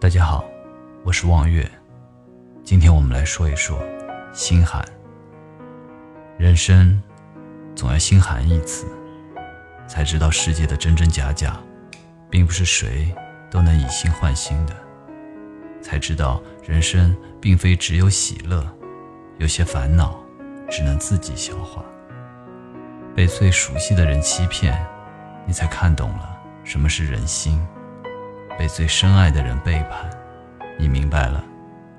大家好，我是望月。今天我们来说一说心寒。人生总要心寒一次，才知道世界的真真假假，并不是谁都能以心换心的。才知道人生并非只有喜乐，有些烦恼只能自己消化。被最熟悉的人欺骗，你才看懂了什么是人心。被最深爱的人背叛，你明白了，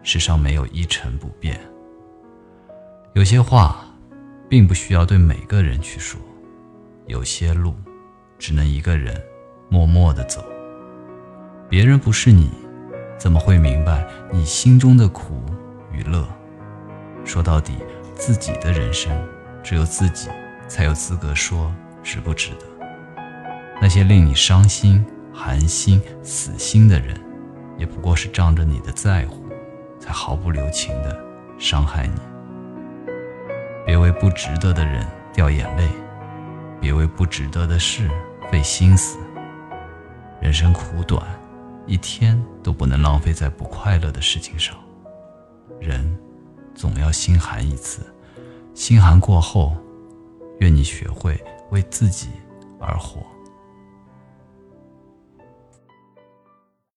世上没有一成不变。有些话，并不需要对每个人去说；有些路，只能一个人默默的走。别人不是你，怎么会明白你心中的苦与乐？说到底，自己的人生，只有自己才有资格说值不值得。那些令你伤心。寒心、死心的人，也不过是仗着你的在乎，才毫不留情的伤害你。别为不值得的人掉眼泪，别为不值得的事费心思。人生苦短，一天都不能浪费在不快乐的事情上。人总要心寒一次，心寒过后，愿你学会为自己而活。